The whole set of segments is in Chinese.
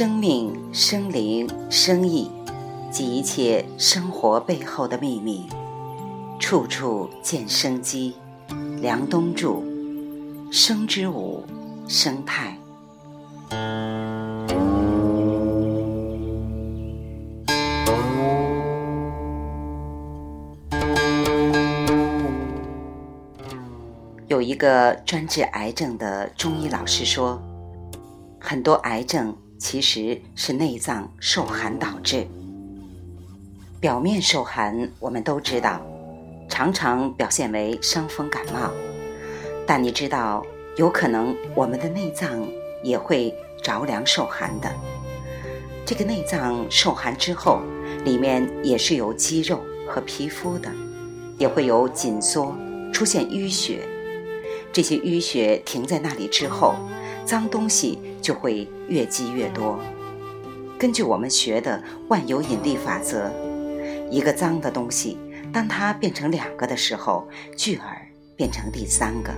生命、生灵、生意及一切生活背后的秘密，处处见生机。梁冬著，生之舞，生态。有一个专治癌症的中医老师说，很多癌症。其实是内脏受寒导致。表面受寒，我们都知道，常常表现为伤风感冒。但你知道，有可能我们的内脏也会着凉受寒的。这个内脏受寒之后，里面也是有肌肉和皮肤的，也会有紧缩，出现淤血。这些淤血停在那里之后。脏东西就会越积越多。根据我们学的万有引力法则，一个脏的东西，当它变成两个的时候，聚而变成第三个。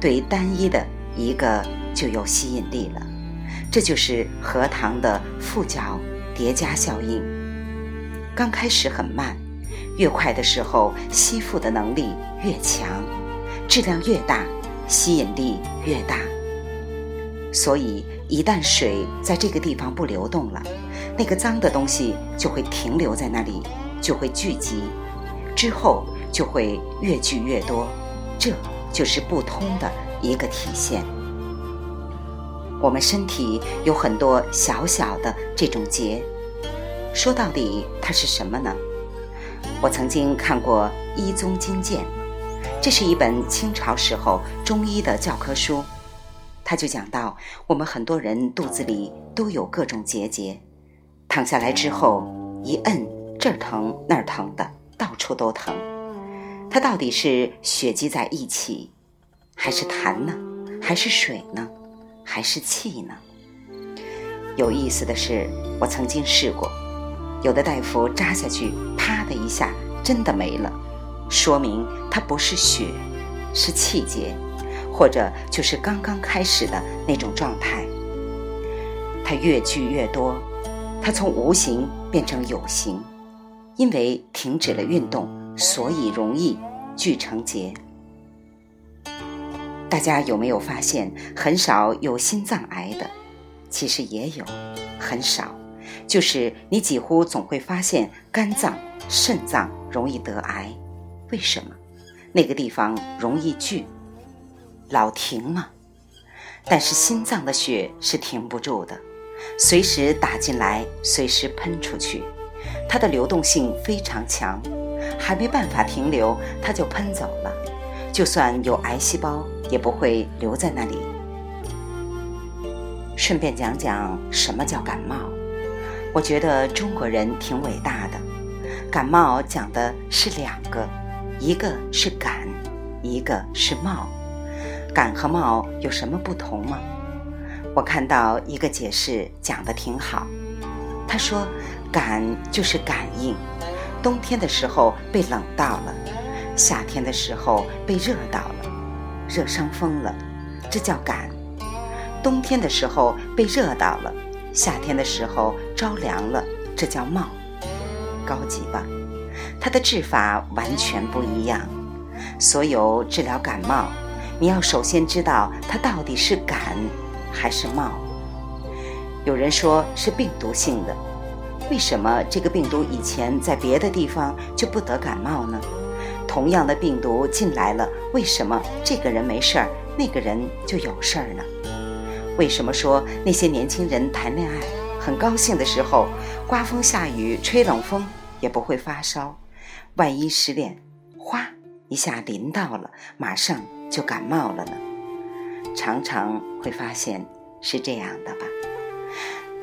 对单一的一个就有吸引力了。这就是荷塘的复角叠加效应。刚开始很慢，越快的时候吸附的能力越强，质量越大，吸引力越大。所以，一旦水在这个地方不流动了，那个脏的东西就会停留在那里，就会聚集，之后就会越聚越多，这就是不通的一个体现。我们身体有很多小小的这种结，说到底，它是什么呢？我曾经看过《医宗经鉴》，这是一本清朝时候中医的教科书。他就讲到，我们很多人肚子里都有各种结节，躺下来之后一摁，这儿疼那儿疼的，到处都疼。它到底是血积在一起，还是痰呢？还是水呢？还是气呢？有意思的是，我曾经试过，有的大夫扎下去，啪的一下，真的没了，说明它不是血，是气结。或者就是刚刚开始的那种状态，它越聚越多，它从无形变成有形，因为停止了运动，所以容易聚成结。大家有没有发现，很少有心脏癌的？其实也有，很少，就是你几乎总会发现肝脏、肾脏容易得癌，为什么？那个地方容易聚。老停嘛，但是心脏的血是停不住的，随时打进来，随时喷出去，它的流动性非常强，还没办法停留，它就喷走了。就算有癌细胞，也不会留在那里。顺便讲讲什么叫感冒，我觉得中国人挺伟大的。感冒讲的是两个，一个是感，一个是冒。感和冒有什么不同吗？我看到一个解释讲的挺好。他说，感就是感应，冬天的时候被冷到了，夏天的时候被热到了，热伤风了，这叫感；冬天的时候被热到了，夏天的时候着凉了，这叫冒。高级吧？它的治法完全不一样。所有治疗感冒。你要首先知道它到底是感还是冒。有人说是病毒性的，为什么这个病毒以前在别的地方就不得感冒呢？同样的病毒进来了，为什么这个人没事儿，那个人就有事儿呢？为什么说那些年轻人谈恋爱很高兴的时候，刮风下雨吹冷风也不会发烧，万一失恋，哗一下淋到了，马上。就感冒了呢，常常会发现是这样的吧。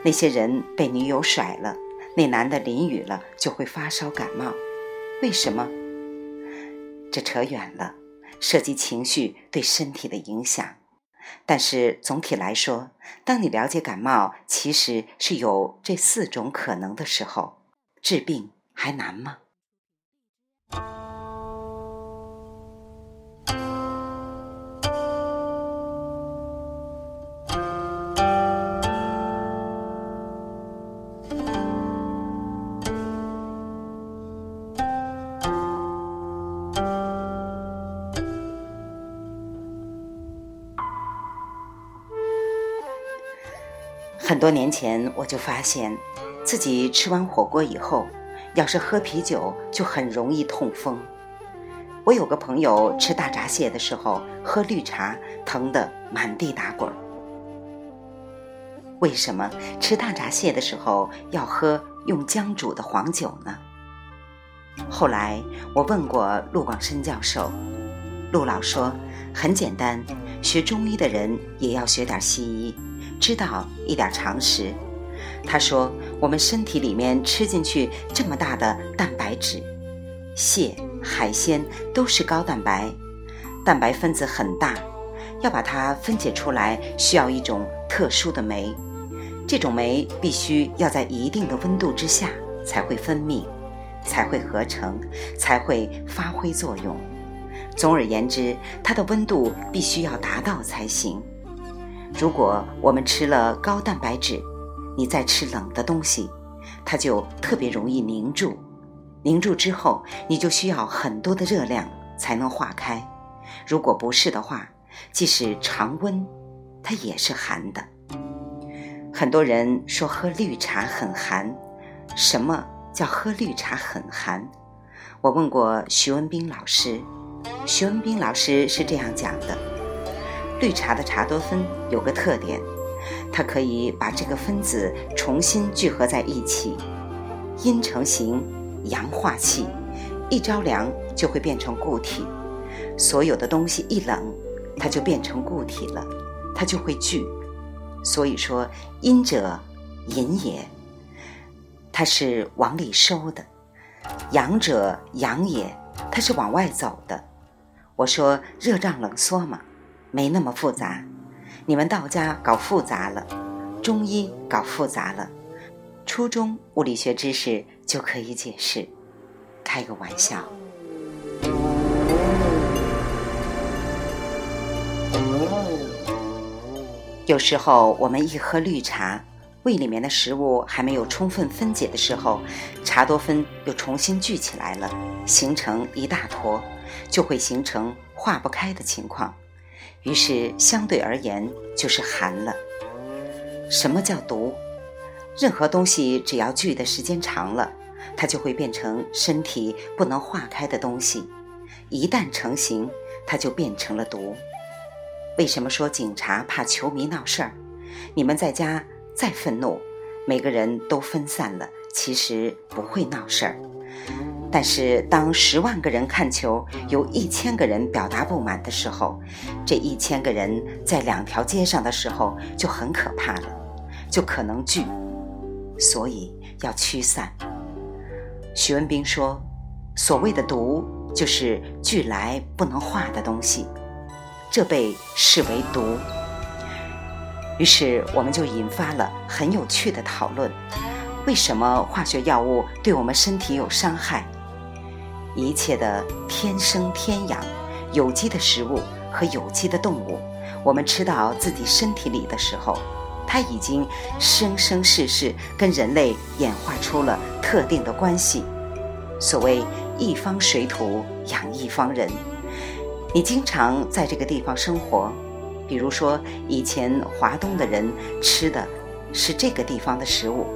那些人被女友甩了，那男的淋雨了就会发烧感冒，为什么？这扯远了，涉及情绪对身体的影响。但是总体来说，当你了解感冒其实是有这四种可能的时候，治病还难吗？很多年前我就发现，自己吃完火锅以后，要是喝啤酒就很容易痛风。我有个朋友吃大闸蟹的时候喝绿茶，疼得满地打滚。为什么吃大闸蟹的时候要喝用姜煮的黄酒呢？后来我问过陆广深教授，陆老说很简单，学中医的人也要学点西医。知道一点常识，他说：“我们身体里面吃进去这么大的蛋白质，蟹、海鲜都是高蛋白，蛋白分子很大，要把它分解出来需要一种特殊的酶，这种酶必须要在一定的温度之下才会分泌，才会合成，才会发挥作用。总而言之，它的温度必须要达到才行。”如果我们吃了高蛋白质，你再吃冷的东西，它就特别容易凝住。凝住之后，你就需要很多的热量才能化开。如果不是的话，即使常温，它也是寒的。很多人说喝绿茶很寒，什么叫喝绿茶很寒？我问过徐文斌老师，徐文斌老师是这样讲的。绿茶的茶多酚有个特点，它可以把这个分子重新聚合在一起，阴成形，阳化气，一着凉就会变成固体。所有的东西一冷，它就变成固体了，它就会聚。所以说，阴者隐也，它是往里收的；阳者阳也，它是往外走的。我说热胀冷缩嘛。没那么复杂，你们道家搞复杂了，中医搞复杂了，初中物理学知识就可以解释，开个玩笑。有时候我们一喝绿茶，胃里面的食物还没有充分分解的时候，茶多酚又重新聚起来了，形成一大坨，就会形成化不开的情况。于是，相对而言就是寒了。什么叫毒？任何东西只要聚的时间长了，它就会变成身体不能化开的东西。一旦成型，它就变成了毒。为什么说警察怕球迷闹事儿？你们在家再愤怒，每个人都分散了，其实不会闹事儿。但是，当十万个人看球，有一千个人表达不满的时候，这一千个人在两条街上的时候就很可怕了，就可能聚，所以要驱散。徐文斌说：“所谓的毒，就是聚来不能化的东西，这被视为毒。”于是，我们就引发了很有趣的讨论：为什么化学药物对我们身体有伤害？一切的天生天养，有机的食物和有机的动物，我们吃到自己身体里的时候，它已经生生世世跟人类演化出了特定的关系。所谓一方水土养一方人，你经常在这个地方生活，比如说以前华东的人吃的是这个地方的食物，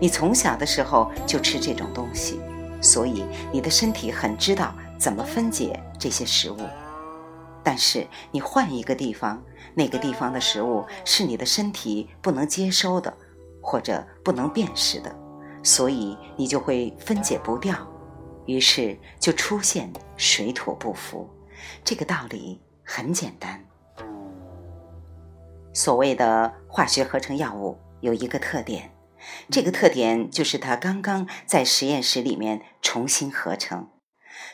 你从小的时候就吃这种东西。所以你的身体很知道怎么分解这些食物，但是你换一个地方，那个地方的食物是你的身体不能接收的，或者不能辨识的，所以你就会分解不掉，于是就出现水土不服。这个道理很简单。所谓的化学合成药物有一个特点。这个特点就是它刚刚在实验室里面重新合成，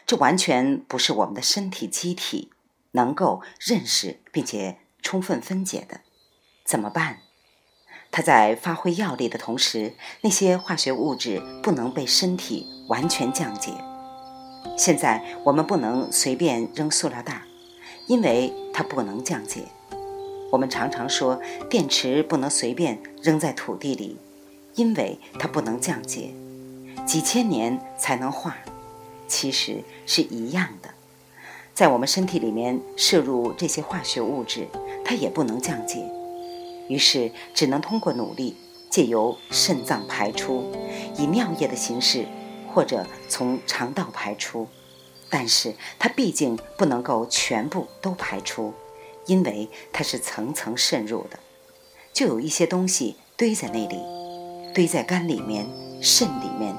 这完全不是我们的身体机体能够认识并且充分分解的。怎么办？它在发挥药力的同时，那些化学物质不能被身体完全降解。现在我们不能随便扔塑料袋，因为它不能降解。我们常常说电池不能随便扔在土地里。因为它不能降解，几千年才能化，其实是一样的。在我们身体里面摄入这些化学物质，它也不能降解。于是只能通过努力，借由肾脏排出，以尿液的形式，或者从肠道排出。但是它毕竟不能够全部都排出，因为它是层层渗入的，就有一些东西堆在那里，堆在肝里面、肾里面。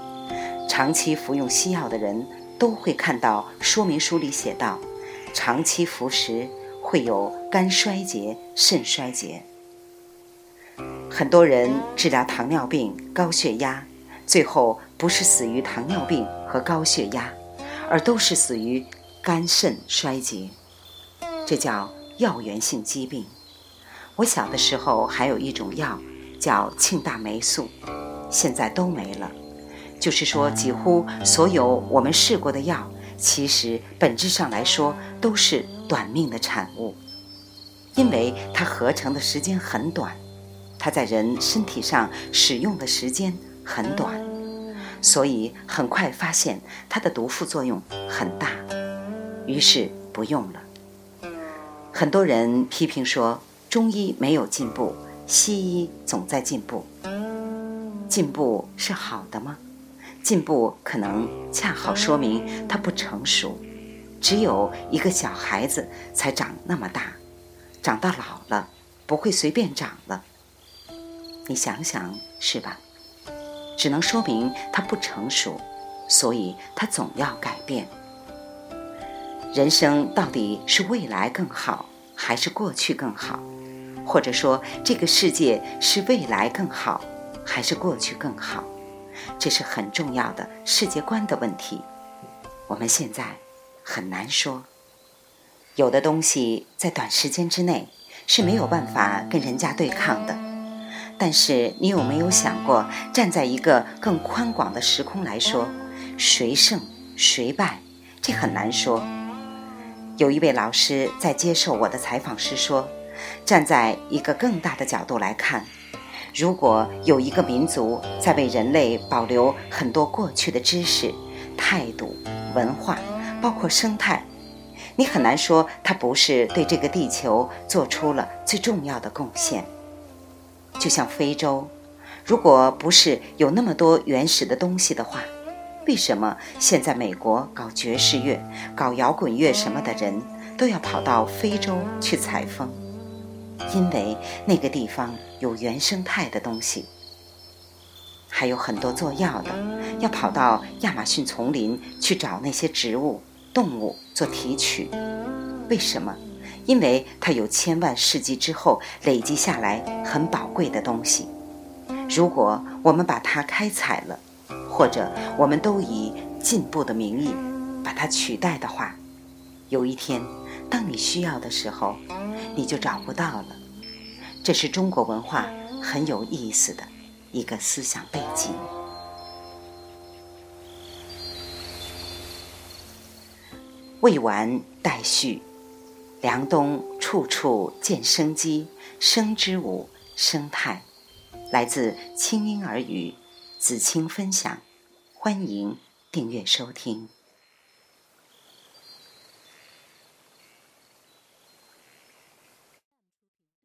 长期服用西药的人都会看到说明书里写道：长期服食会有肝衰竭、肾衰竭。很多人治疗糖尿病、高血压，最后不是死于糖尿病和高血压。而都是死于肝肾衰竭，这叫药源性疾病。我小的时候还有一种药叫庆大霉素，现在都没了。就是说，几乎所有我们试过的药，其实本质上来说都是短命的产物，因为它合成的时间很短，它在人身体上使用的时间很短。所以很快发现它的毒副作用很大，于是不用了。很多人批评说中医没有进步，西医总在进步。进步是好的吗？进步可能恰好说明它不成熟。只有一个小孩子才长那么大，长到老了不会随便长了。你想想是吧？只能说明他不成熟，所以他总要改变。人生到底是未来更好，还是过去更好？或者说，这个世界是未来更好，还是过去更好？这是很重要的世界观的问题。我们现在很难说。有的东西在短时间之内是没有办法跟人家对抗的。但是你有没有想过，站在一个更宽广的时空来说，谁胜谁败，这很难说。有一位老师在接受我的采访时说，站在一个更大的角度来看，如果有一个民族在为人类保留很多过去的知识、态度、文化，包括生态，你很难说他不是对这个地球做出了最重要的贡献。就像非洲，如果不是有那么多原始的东西的话，为什么现在美国搞爵士乐、搞摇滚乐什么的人都要跑到非洲去采风？因为那个地方有原生态的东西。还有很多做药的要跑到亚马逊丛林去找那些植物、动物做提取，为什么？因为它有千万世纪之后累积下来很宝贵的东西，如果我们把它开采了，或者我们都以进步的名义把它取代的话，有一天当你需要的时候，你就找不到了。这是中国文化很有意思的一个思想背景。未完待续。凉冬处处见生机，生之舞生态，来自清音儿语，子清分享，欢迎订阅收听。